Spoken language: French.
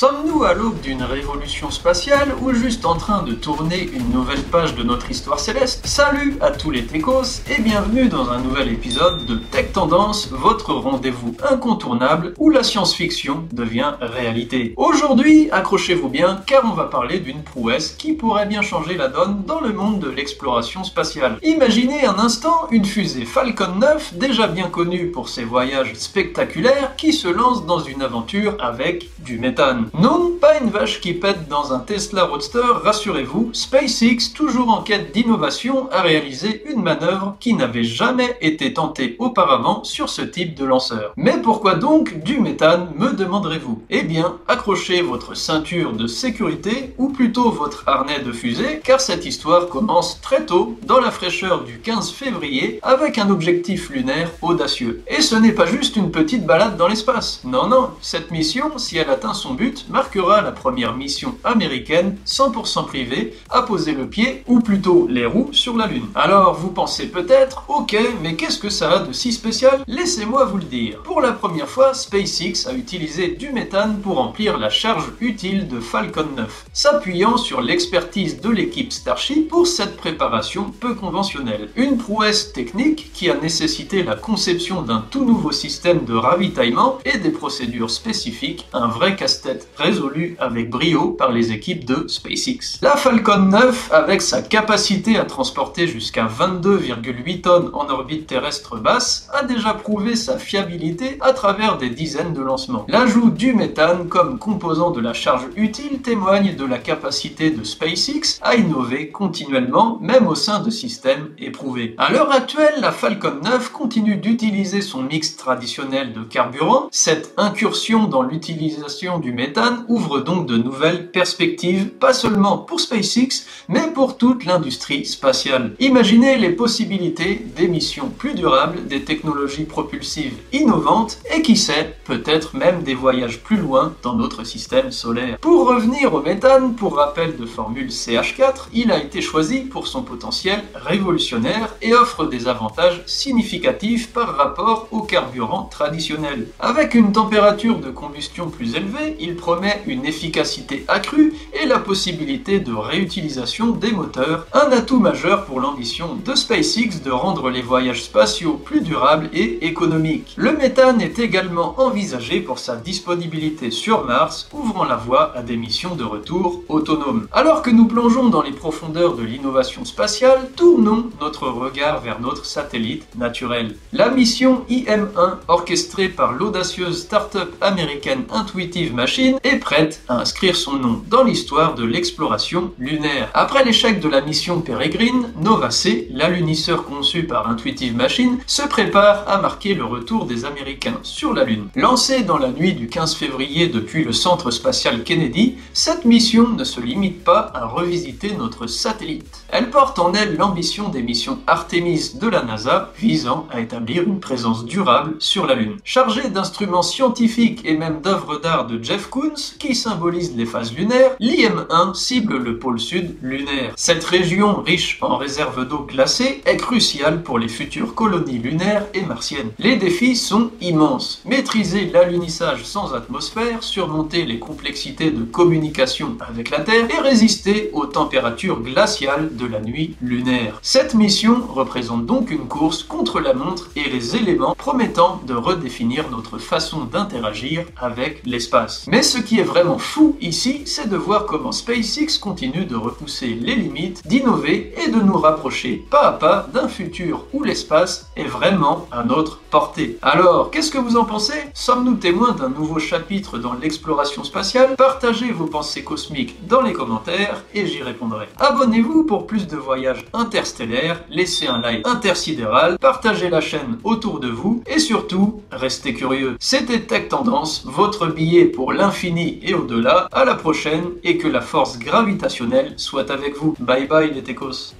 Sommes-nous à l'aube d'une révolution spatiale ou juste en train de tourner une nouvelle page de notre histoire céleste? Salut à tous les techos et bienvenue dans un nouvel épisode de Tech Tendance, votre rendez-vous incontournable où la science-fiction devient réalité. Aujourd'hui, accrochez-vous bien car on va parler d'une prouesse qui pourrait bien changer la donne dans le monde de l'exploration spatiale. Imaginez un instant une fusée Falcon 9 déjà bien connue pour ses voyages spectaculaires qui se lance dans une aventure avec du méthane. Non, pas une vache qui pète dans un Tesla Roadster, rassurez-vous, SpaceX, toujours en quête d'innovation, a réalisé une manœuvre qui n'avait jamais été tentée auparavant sur ce type de lanceur. Mais pourquoi donc du méthane, me demanderez-vous? Eh bien, accrochez votre ceinture de sécurité, ou plutôt votre harnais de fusée, car cette histoire commence très tôt, dans la fraîcheur du 15 février, avec un objectif lunaire audacieux. Et ce n'est pas juste une petite balade dans l'espace. Non, non, cette mission, si elle atteint son but, marquera la première mission américaine 100% privée à poser le pied, ou plutôt les roues, sur la Lune. Alors vous pensez peut-être, ok, mais qu'est-ce que ça a de si spécial? Laissez-moi vous le dire. Pour la première fois, SpaceX a utilisé du méthane pour remplir la charge utile de Falcon 9, s'appuyant sur l'expertise de l'équipe Starship pour cette préparation peu conventionnelle. Une prouesse technique qui a nécessité la conception d'un tout nouveau système de ravitaillement et des procédures spécifiques, un vrai casse-tête résolu avec brio par les équipes de SpaceX. La Falcon 9, avec sa capacité à transporter jusqu'à 22,8 tonnes en orbite terrestre basse, a déjà prouvé sa fiabilité à travers des dizaines de lancements. L'ajout du méthane comme composant de la charge utile témoigne de la capacité de SpaceX à innover continuellement, même au sein de systèmes éprouvés. À l'heure actuelle, la Falcon 9 continue d'utiliser son mix traditionnel de carburant. Cette incursion dans l'utilisation du méthane ouvre donc de nouvelles perspectives, pas seulement pour SpaceX, mais pour toute l'industrie spatiale. Imaginez les possibilités d'émissions plus durables, des technologies propulsives innovantes et qui sait, peut-être même des voyages plus loin dans notre système solaire. Pour revenir au méthane, pour rappel de formule CH4, il a été choisi pour son potentiel révolutionnaire et offre des avantages significatifs par rapport au carburant traditionnel. Avec une température de combustion plus élevée, il promet une efficacité accrue et la possibilité de réutilisation des moteurs, un atout majeur pour l'ambition de SpaceX de rendre les voyages spatiaux plus durables et économiques. Le méthane est également envisagé pour sa disponibilité sur Mars, ouvrant la voie à des missions de retour autonomes. Alors que nous plongeons dans les profondeurs de l'innovation spatiale, tournons notre regard vers notre satellite naturel. La mission IM-1, orchestrée par l'audacieuse start-up américaine Intuitive Machine, est prête à inscrire son nom dans l'histoire de l'exploration lunaire. Après l'échec de la mission Peregrine, Nova C, l'alunisseur conçu par Intuitive Machine, se prépare à marquer le retour des Américains sur la Lune. Lancée dans la nuit du 15 février depuis le centre spatial Kennedy, cette mission ne se limite pas à revisiter notre satellite. Elle porte en elle l'ambition des missions Artemis de la NASA visant à établir une présence durable sur la Lune. Chargée d'instruments scientifiques et même d'œuvres d'art de Jeff Koons qui symbolisent les phases lunaires, l'IM-1 cible le pôle sud lunaire. Cette région riche en réserves d'eau glacée est cruciale pour les futures colonies lunaires et martiennes. Les défis sont immenses. Maîtriser l'alunissage sans atmosphère, surmonter les complexités de communication avec la Terre et résister aux températures glaciales de la nuit lunaire. Cette mission représente donc une course contre la montre et les éléments promettant de redéfinir notre façon d'interagir avec l'espace. Mais ce qui est vraiment fou ici, c'est de voir comment SpaceX continue de repousser les limites, d'innover et de nous rapprocher pas à pas d'un futur où l'espace est vraiment à notre portée. Alors, qu'est-ce que vous en pensez? Sommes-nous témoins d'un nouveau chapitre dans l'exploration spatiale? Partagez vos pensées cosmiques dans les commentaires et j'y répondrai. Abonnez-vous pour plus de voyages interstellaires, laissez un like intersidéral, partagez la chaîne autour de vous et surtout, restez curieux. C'était Tech Tendance, votre billet pour et au-delà. À la prochaine et que la force gravitationnelle soit avec vous. Bye bye les techos.